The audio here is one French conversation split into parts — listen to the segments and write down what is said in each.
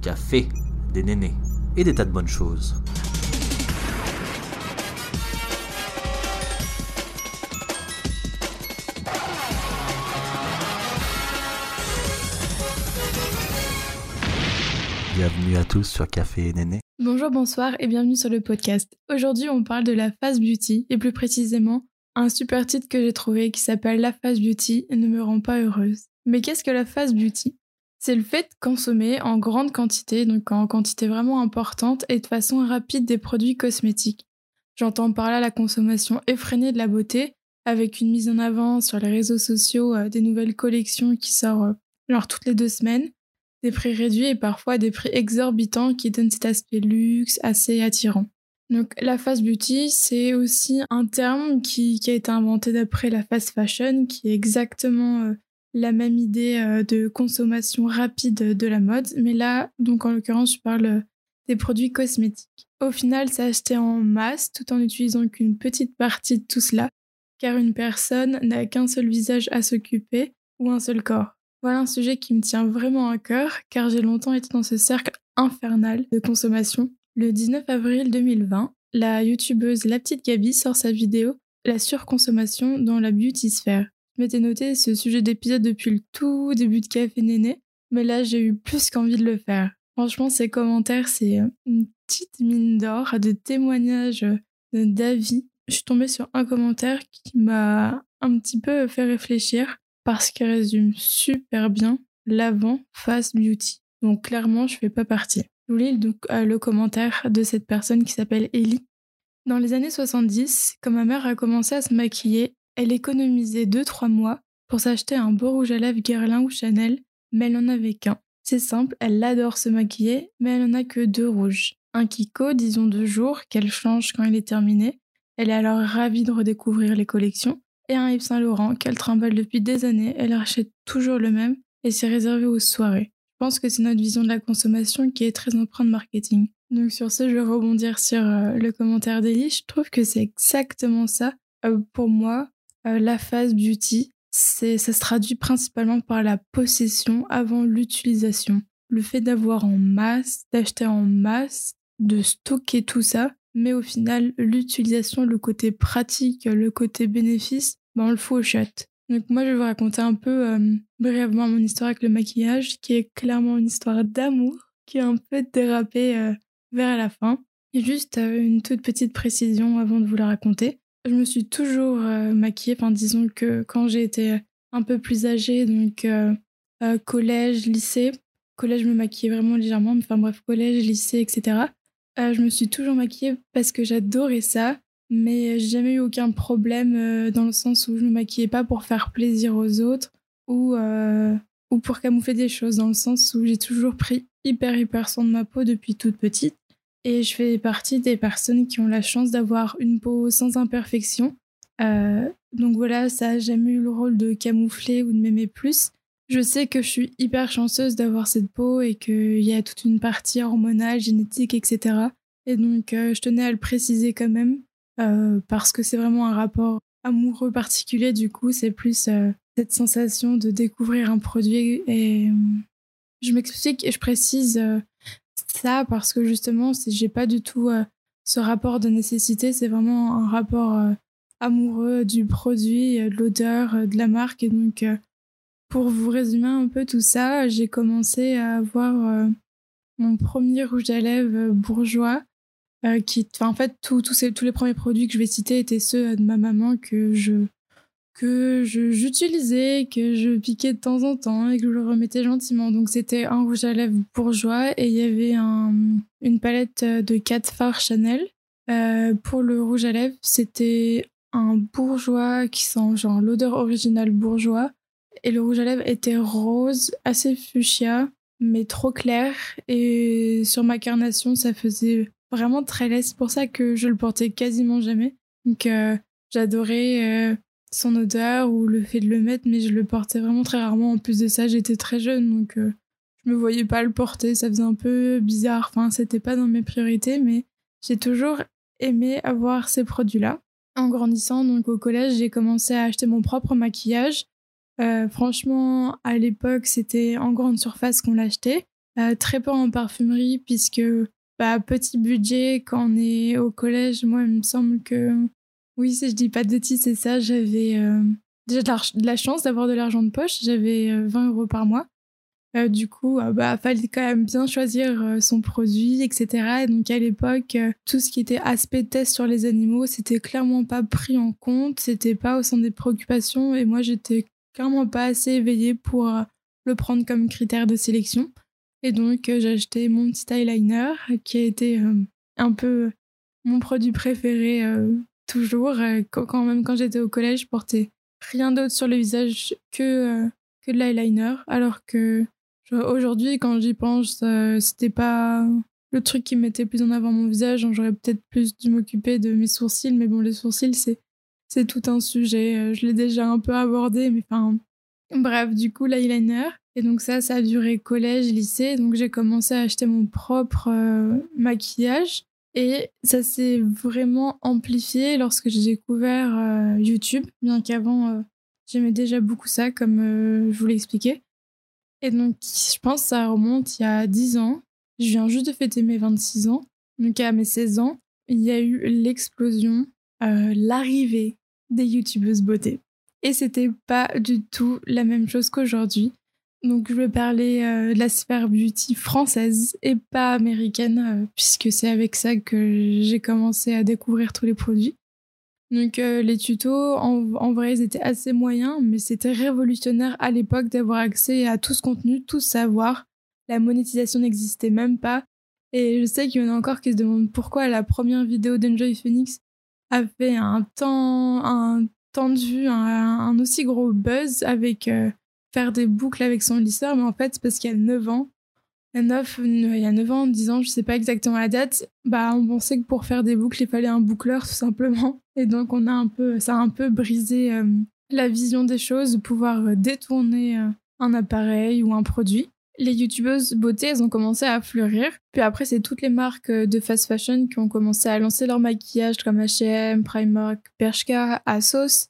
café, des nénés et des tas de bonnes choses. Bienvenue à tous sur Café et Néné. Bonjour, bonsoir et bienvenue sur le podcast. Aujourd'hui, on parle de la phase beauty et plus précisément un super titre que j'ai trouvé qui s'appelle La phase beauty ne me rend pas heureuse. Mais qu'est-ce que la phase beauty? C'est le fait de consommer en grande quantité, donc en quantité vraiment importante et de façon rapide des produits cosmétiques. J'entends par là la consommation effrénée de la beauté avec une mise en avant sur les réseaux sociaux euh, des nouvelles collections qui sortent euh, genre toutes les deux semaines, des prix réduits et parfois des prix exorbitants qui donnent cet aspect luxe assez attirant. Donc la fast beauty, c'est aussi un terme qui, a été inventé d'après la fast fashion, qui est exactement euh, la même idée euh, de consommation rapide de la mode. Mais là, donc en l'occurrence, je parle euh, des produits cosmétiques. Au final, c'est acheté en masse tout en utilisant qu'une petite partie de tout cela, car une personne n'a qu'un seul visage à s'occuper ou un seul corps. Voilà un sujet qui me tient vraiment à cœur, car j'ai longtemps été dans ce cercle infernal de consommation le 19 avril 2020, la youtubeuse La Petite Gabi sort sa vidéo La surconsommation dans la beauty sphère. M'étais noté ce sujet d'épisode depuis le tout début de Café Néné, mais là j'ai eu plus qu'envie de le faire. Franchement, ces commentaires, c'est euh, une petite mine d'or de témoignages, euh, d'avis. Je suis tombée sur un commentaire qui m'a un petit peu fait réfléchir parce qu'il résume super bien l'avant face beauty. Donc clairement, je fais pas partie. Je vous lis donc euh, le commentaire de cette personne qui s'appelle Ellie. Dans les années 70, quand ma mère a commencé à se maquiller, elle économisait 2-3 mois pour s'acheter un beau rouge à lèvres Guerlain ou Chanel, mais elle n'en avait qu'un. C'est simple, elle adore se maquiller, mais elle n'en a que deux rouges. Un Kiko, disons deux jours, qu'elle change quand il est terminé. Elle est alors ravie de redécouvrir les collections. Et un Yves Saint Laurent qu'elle trimballe depuis des années, elle achète toujours le même et c'est réservé aux soirées. Je pense que c'est notre vision de la consommation qui est très empreinte marketing. Donc sur ce, je vais rebondir sur euh, le commentaire d'Elie. Je trouve que c'est exactement ça. Euh, pour moi, euh, la phase beauty, ça se traduit principalement par la possession avant l'utilisation. Le fait d'avoir en masse, d'acheter en masse, de stocker tout ça, mais au final, l'utilisation, le côté pratique, le côté bénéfice, ben on le fout au chat. Donc moi, je vais vous raconter un peu euh, brièvement mon histoire avec le maquillage, qui est clairement une histoire d'amour, qui a un peu dérapé euh, vers la fin. Et juste une toute petite précision avant de vous la raconter. Je me suis toujours maquillée, enfin disons que quand j'ai été un peu plus âgée, donc collège, lycée, collège je me maquillais vraiment légèrement, mais enfin bref, collège, lycée, etc. je me suis toujours maquillée parce que j'adorais ça mais j'ai jamais eu aucun problème euh, dans le sens où je me maquillais pas pour faire plaisir aux autres ou, euh, ou pour camoufler des choses, dans le sens où j'ai toujours pris hyper hyper soin de ma peau depuis toute petite. Et je fais partie des personnes qui ont la chance d'avoir une peau sans imperfection. Euh, donc voilà, ça a jamais eu le rôle de camoufler ou de m'aimer plus. Je sais que je suis hyper chanceuse d'avoir cette peau et qu'il y a toute une partie hormonale, génétique, etc. Et donc je tenais à le préciser quand même euh, parce que c'est vraiment un rapport amoureux particulier. Du coup, c'est plus euh, cette sensation de découvrir un produit. Et euh, je m'explique et je précise ça parce que justement, j'ai pas du tout ce rapport de nécessité, c'est vraiment un rapport amoureux du produit, de l'odeur, de la marque. Et donc, pour vous résumer un peu tout ça, j'ai commencé à avoir mon premier rouge à lèvres bourgeois euh, qui, en fait, tous les premiers produits que je vais citer étaient ceux de ma maman que je que j'utilisais, que je piquais de temps en temps et que je le remettais gentiment. Donc c'était un rouge à lèvres bourgeois et il y avait un, une palette de 4 fards Chanel. Euh, pour le rouge à lèvres, c'était un bourgeois qui sent genre l'odeur originale bourgeois. Et le rouge à lèvres était rose, assez fuchsia, mais trop clair. Et sur ma carnation, ça faisait vraiment très laid. C'est pour ça que je le portais quasiment jamais. Donc euh, j'adorais euh, son odeur ou le fait de le mettre, mais je le portais vraiment très rarement. En plus de ça, j'étais très jeune, donc euh, je me voyais pas le porter. Ça faisait un peu bizarre. Enfin, c'était pas dans mes priorités, mais j'ai toujours aimé avoir ces produits-là. En grandissant, donc au collège, j'ai commencé à acheter mon propre maquillage. franchement, à l'époque, c'était en grande surface qu'on l'achetait. très peu en parfumerie, puisque bah, petit budget quand on est au collège. Moi, il me semble que, oui, si je dis pas de bêtises, c'est ça. J'avais déjà de, la chance d'avoir de l'argent de poche. J'avais 20 euros par mois. Euh, du coup, euh, bah, fallait quand même bien choisir euh, son produit, etc. Et donc à l'époque, tout ce qui était aspect test sur les animaux, c'était clairement pas pris en compte, c'était pas au sein des préoccupations, et moi j'étais clairement pas assez éveillée pour le prendre comme critère de sélection. Et donc j'ai acheté mon petit eyeliner, qui a été un peu mon produit préféré toujours. quand même quand j'étais au collège, je portais rien d'autre sur le visage que que de l'eyeliner, alors que Aujourd'hui, quand j'y pense, euh, c'était pas le truc qui mettait plus en avant mon visage. J'aurais peut-être plus dû m'occuper de mes sourcils, mais bon, les sourcils, c'est tout un sujet. Euh, je l'ai déjà un peu abordé, mais enfin, bref, du coup, l'eyeliner. Et donc ça, ça a duré collège, lycée. Donc j'ai commencé à acheter mon propre euh, maquillage. Et ça s'est vraiment amplifié lorsque j'ai découvert YouTube, bien qu'avant, j'aimais déjà beaucoup ça, comme je vous l'ai expliqué. Et donc, je pense que ça remonte il y a 10 ans. Je viens juste de fêter mes 26 ans. Donc, à mes 16 ans, il y a eu l'explosion, euh, l'arrivée des youtubeuses beauté. Et c'était pas du tout la même chose qu'aujourd'hui. Donc, je vais parler euh, de la sphère beauty française et pas américaine, euh, puisque c'est avec ça que j'ai commencé à découvrir tous les produits. Donc euh, les tutos, en, vrai, ils étaient assez moyens, mais c'était révolutionnaire à l'époque d'avoir accès à tout ce contenu, tout savoir. La monétisation n'existait même pas. Et je sais qu'il y en a encore qui se demandent pourquoi la première vidéo d'Enjoy Phoenix a fait un temps, un temps de vue, un, aussi gros buzz avec faire des boucles avec son lisseur, mais en fait, parce qu'il y a 9 ans, a 9, il y a 9 ans, 10 ans, je sais pas exactement la date, bah on pensait que pour faire des boucles, il fallait un boucleur tout simplement. Et donc on a un peu, ça a un peu brisé euh, la vision des choses, de pouvoir euh, détourner euh, un appareil ou un produit. Les youtubeuses beauté, elles ont commencé à fleurir. Puis après, c'est toutes les marques de fast fashion qui ont commencé à lancer leur maquillage comme H&M, Primark, Bershka, Asos.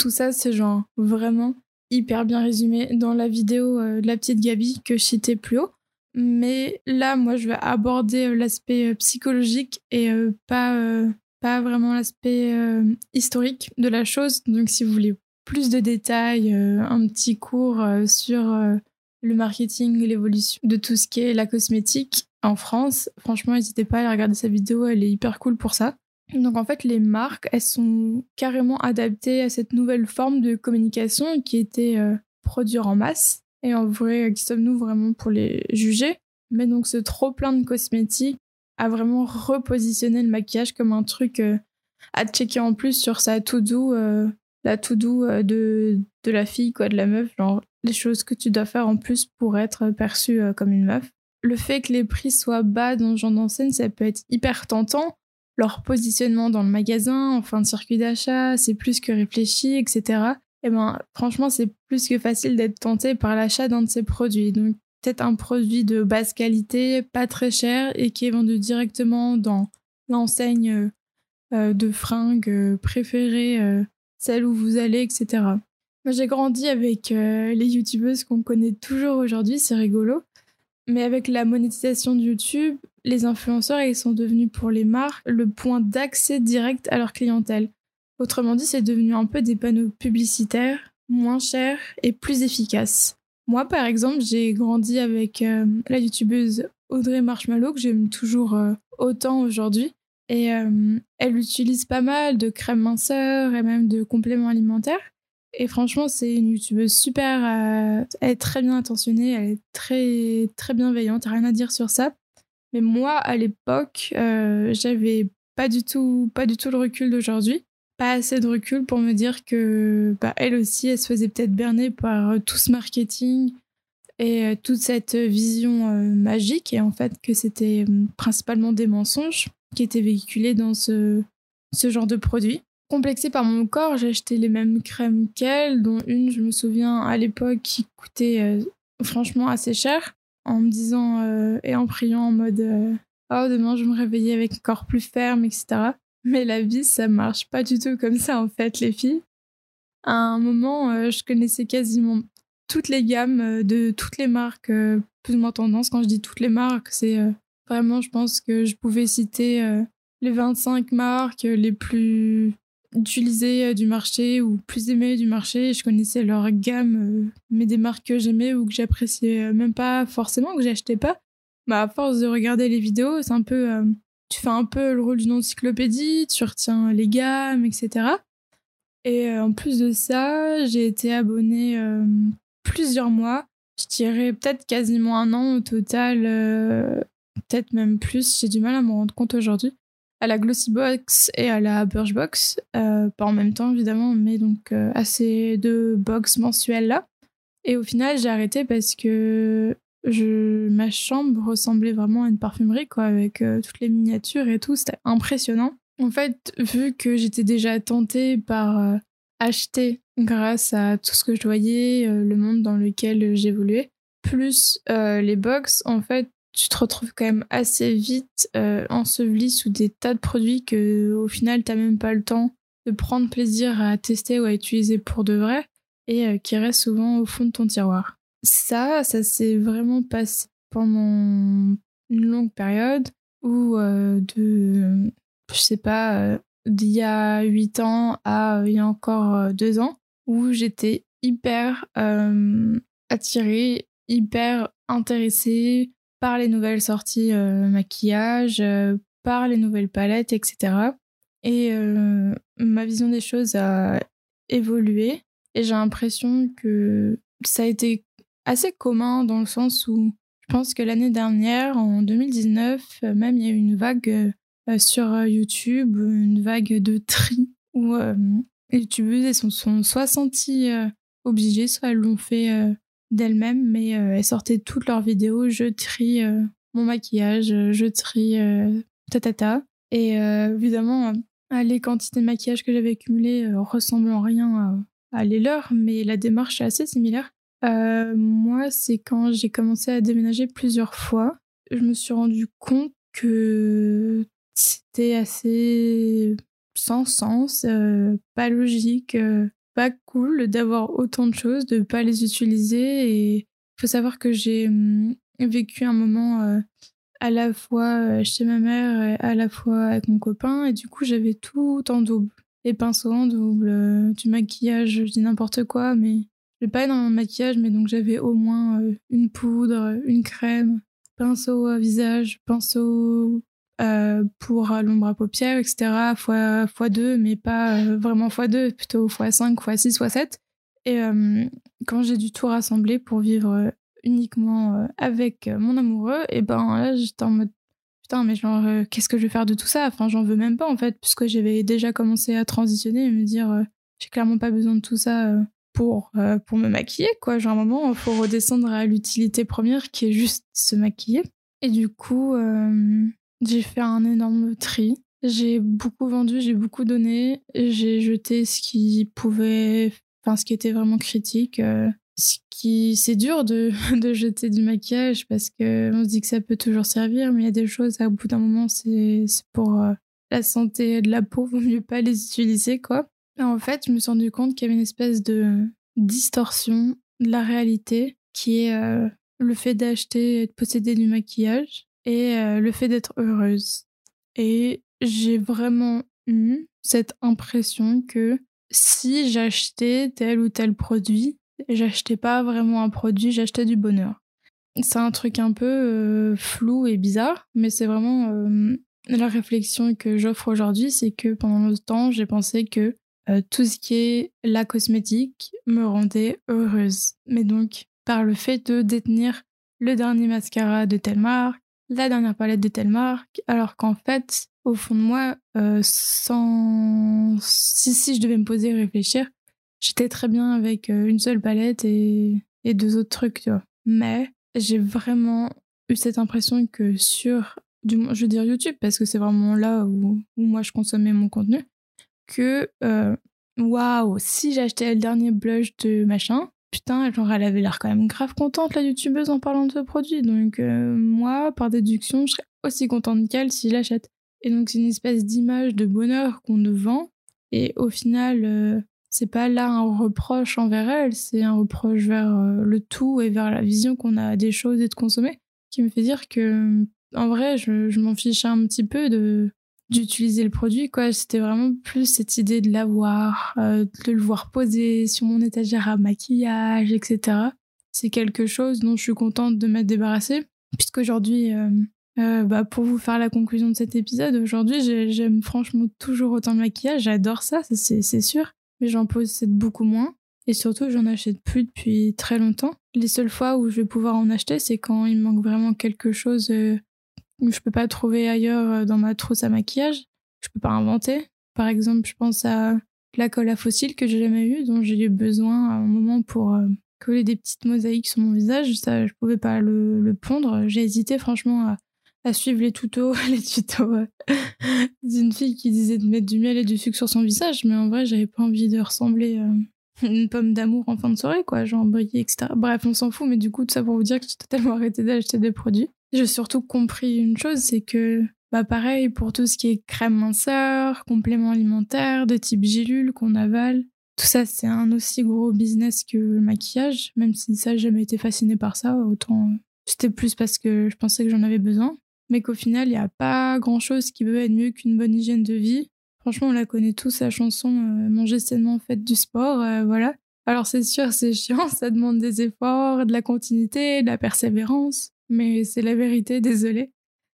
Tout ça, c'est genre vraiment hyper bien résumé dans la vidéo de la petite Gabi que je citais plus haut. Mais là, moi, je vais aborder l'aspect psychologique et pas pas vraiment l'aspect euh, historique de la chose. Donc si vous voulez plus de détails, euh, un petit cours euh, sur le marketing, l'évolution de tout ce qui est la cosmétique en France, franchement, n'hésitez pas à regarder sa vidéo, elle est hyper cool pour ça. Donc en fait, les marques, elles sont carrément adaptées à cette nouvelle forme de communication qui était produire en masse. Et en vrai, qui sommes-nous vraiment pour les juger? Mais donc ce trop plein de cosmétiques à vraiment repositionner le maquillage comme un truc euh, à checker en plus sur sa to-do, euh, la to-do euh, de, de la fille, quoi, de la meuf, genre les choses que tu dois faire en plus pour être perçue comme une meuf. Le fait que les prix soient bas dans ce genre d'enseigne, ça peut être hyper tentant. Leur positionnement dans le magasin, en fin de circuit d'achat, c'est plus que réfléchi, etc. Et ben, franchement, c'est plus que facile d'être tenté par l'achat d'un de ces produits. Donc, peut-être un produit de basse qualité, pas très cher et qui est vendu directement dans l'enseigne euh, euh, de fringues euh, préférée, celle où vous allez, etc. Moi, j'ai grandi avec les youtubeuses qu'on connaît toujours aujourd'hui, c'est rigolo. Mais avec la monétisation de YouTube, les influenceurs, ils sont devenus pour les marques le point d'accès direct à leur clientèle. Autrement dit, c'est devenu un peu des panneaux publicitaires, moins chers et plus efficaces. Moi, par exemple, j'ai grandi avec euh, la youtubeuse Audrey Marshmallow, que j'aime toujours euh, autant aujourd'hui. Et euh, elle utilise pas mal de crèmes minceurs et même de compléments alimentaires. Et franchement, c'est une youtubeuse super. elle est très bien intentionnée, elle est très, très bienveillante, rien à dire sur ça. Mais moi, à l'époque, j'avais pas du tout, pas du tout le recul d'aujourd'hui. Pas assez de recul pour me dire que bah, elle aussi, elle se faisait peut-être berner par euh, tout ce marketing et euh, toute cette vision euh, magique. Et en fait que c'était principalement des mensonges qui étaient véhiculés dans ce, ce genre de produit. Complexée par mon corps, j'ai acheté les mêmes crèmes qu'elle, dont une, je me souviens, à l'époque, qui coûtait franchement assez cher, en me disant et en priant en mode Oh, demain je vais me réveiller avec un corps plus ferme, etc. Mais la vie, ça marche pas du tout comme ça, en fait, les filles. À un moment, euh, je connaissais quasiment toutes les gammes de toutes les marques, plus ou moins tendance. Quand je dis toutes les marques, c'est vraiment, je pense que je pouvais citer les 25 marques les plus utilisées du marché ou plus aimées du marché. Je connaissais leur gamme, mais des marques que j'aimais ou que j'appréciais même pas forcément, que j'achetais pas. Bah, à force de regarder les vidéos, c'est un peu. tu fais un peu le rôle d'une encyclopédie, tu retiens les gammes, etc. Et en plus de ça, j'ai été abonnée plusieurs mois. Je dirais peut-être quasiment un an au total, peut-être même plus. J'ai du mal à me rendre compte aujourd'hui à la Glossybox et à la Birchbox, euh, pas en même temps évidemment, mais donc euh, à ces deux box mensuelles là. Et au final, j'ai arrêté parce que ma chambre ressemblait vraiment à une parfumerie, quoi, avec euh, toutes les miniatures et tout, c'était impressionnant. En fait, vu que j'étais déjà tentée par acheter grâce à tout ce que je voyais, le monde dans lequel j'évoluais, plus les box, en fait, tu te retrouves quand même assez vite euh, enseveli sous des tas de produits que au final t'as même pas le temps de prendre plaisir à tester ou à utiliser pour de vrai et euh, qui restent souvent au fond de ton tiroir. Ça, ça s'est vraiment passé pendant une longue période où euh, de, je sais pas, d'il y a 8 ans à il y a encore 2 ans, où j'étais hyper attirée, hyper intéressée par les nouvelles sorties euh, maquillage, euh, par les nouvelles palettes, etc. Et euh, ma vision des choses a évolué et j'ai l'impression que ça a été assez commun dans le sens où je pense que l'année dernière, en 2019, même il y a eu une vague sur YouTube, une vague de tri où les youtubeuses sont, sont soit senties obligées, soit elles l'ont fait d'elles-mêmes, mais euh, elles sortaient toutes leurs vidéos. Je trie euh, mon maquillage, je trie tatata. Euh, et évidemment, les quantités de maquillage que j'avais accumulées ressemblent en rien à, les leurs, mais la démarche est assez similaire. moi, c'est quand j'ai commencé à déménager plusieurs fois, je me suis rendu compte que c'était assez sans sens, pas logique, cool d'avoir autant de choses, de pas les utiliser. Et faut savoir que j'ai hum, vécu un moment euh, à la fois euh, chez ma mère et à la fois avec mon copain. Et du coup, j'avais tout en double. Les pinceaux en double, euh, du maquillage, je dis n'importe quoi, mais j'ai pas énormément de maquillage, mais donc j'avais au moins une poudre, une crème, pinceau à visage, pinceau euh, pour l'ombre à paupières, etc. fois, fois 2, mais pas euh, vraiment fois 2, plutôt fois 5, fois 6, fois 7. Et euh, quand j'ai dû tout rassembler pour vivre uniquement avec mon amoureux, et ben là j'étais en mode putain, mais genre, qu'est-ce que je vais faire de tout ça? Enfin, j'en veux même pas en fait, puisque j'avais déjà commencé à transitionner et me dire j'ai clairement pas besoin de tout ça pour, pour me maquiller, quoi. Genre, un moment, il faut redescendre à l'utilité première qui est juste se maquiller. Et du coup, j'ai fait un énorme tri. J'ai beaucoup vendu, j'ai beaucoup donné. J'ai jeté ce qui pouvait, enfin ce qui était vraiment critique. Euh, ce qui, c'est dur de, de jeter du maquillage parce que on se dit que ça peut toujours servir, mais il y a des choses à bout d'un moment, c'est pour euh, la santé de la peau, vaut mieux pas les utiliser quoi. en fait, je me suis rendu compte qu'il y avait une espèce de distorsion de la réalité qui est euh, le fait d'acheter et de posséder du maquillage et euh, le fait d'être heureuse. Et j'ai vraiment eu cette impression que si j'achetais tel ou tel produit, j'achetais pas vraiment un produit, j'achetais du bonheur. C'est un truc un peu euh, flou et bizarre, mais c'est vraiment euh, la réflexion que j'offre aujourd'hui, c'est que pendant longtemps, j'ai pensé que tout ce qui est la cosmétique me rendait heureuse. Mais donc, par le fait de détenir le dernier mascara de telle marque, la dernière palette de telle marque, alors qu'en fait, au fond de moi, euh, sans... si, si je devais me poser et réfléchir, j'étais très bien avec euh, une seule palette et, et deux autres trucs, tu vois. Mais j'ai vraiment eu cette impression que sur, du, je veux dire YouTube, parce que c'est vraiment là où, où, moi je consommais mon contenu, que euh, waouh, si j'achetais le dernier blush de machin, putain, genre elle avait l'air quand même grave contente la youtubeuse en parlant de ce produit. Donc euh, moi, par déduction, je serais aussi contente qu'elle si l'achète. Et donc c'est une espèce d'image de bonheur qu'on nous vend. Et au final, euh, c'est pas là un reproche envers elle, c'est un reproche vers euh, le tout et vers la vision qu'on a des choses et de consommer, qui me fait dire que, en vrai, je, m'en fiche un petit peu de d'utiliser le produit quoi c'était vraiment plus cette idée de l'avoir euh, de le voir poser sur mon étagère à maquillage etc c'est quelque chose dont je suis contente de m'être débarrassée puisqu'aujourd'hui euh, bah, pour vous faire la conclusion de cet épisode aujourd'hui j'aime franchement toujours autant le maquillage j'adore ça c'est sûr mais j'en possède beaucoup moins. Et surtout, j'en achète plus depuis très longtemps. Les seules fois où je vais pouvoir en acheter, c'est quand il manque vraiment quelque chose euh, je peux pas trouver ailleurs euh, dans ma trousse à maquillage. Je peux pas inventer. Par exemple, je pense à la colle à fossile que j'ai jamais eue, dont j'ai eu besoin à un moment pour euh, coller des petites mosaïques sur mon visage. Ça, je pouvais pas le, le pondre. J'ai hésité franchement à suivre les tutos, les tutos d'une fille qui disait de mettre du miel et du sucre sur son visage, mais en vrai, j'avais pas envie de ressembler euh, une pomme d'amour en fin de soirée, quoi, genre briller, etc. Bref, on s'en fout, mais du coup, tout ça pour vous dire que j'ai totalement arrêté d'acheter des produits. J'ai surtout compris une chose, c'est que, bah pareil, pour tout ce qui est crème minceur, compléments alimentaires, de type gélule qu'on avale, tout ça, c'est un aussi gros business que le maquillage, même si ça, j'ai jamais été fascinée par ça, autant c'était plus parce que je pensais que j'en avais besoin mais qu'au final, il n'y a pas grand-chose qui peut être mieux qu'une bonne hygiène de vie. Franchement, on la connaît tous, la chanson euh, Manger sainement, faites du sport, euh, voilà. Alors c'est sûr, c'est chiant, ça demande des efforts, de la continuité, de la persévérance, mais c'est la vérité, désolé.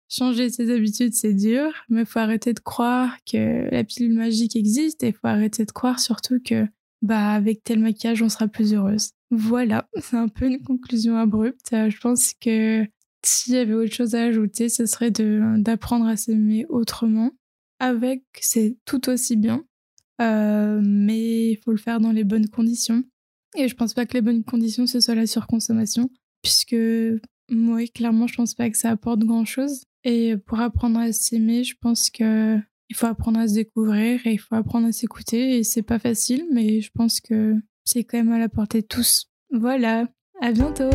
Changer ses habitudes, c'est dur, mais faut arrêter de croire que la pilule magique existe et faut arrêter de croire surtout que, bah, avec tel maquillage, on sera plus heureuse. Voilà, c'est un peu une conclusion abrupte. Euh, je pense que s'il y avait autre chose à ajouter, ce serait d'apprendre à s'aimer autrement. Avec, c'est tout aussi bien, euh, mais il faut le faire dans les bonnes conditions. Et je pense pas que les bonnes conditions, ce soit la surconsommation, puisque moi, clairement, je pense pas que ça apporte grand chose. Et pour apprendre à s'aimer, je pense que il faut apprendre à se découvrir et il faut apprendre à s'écouter. Et c'est pas facile, mais je pense que c'est quand même à la portée de tous. Voilà, à bientôt!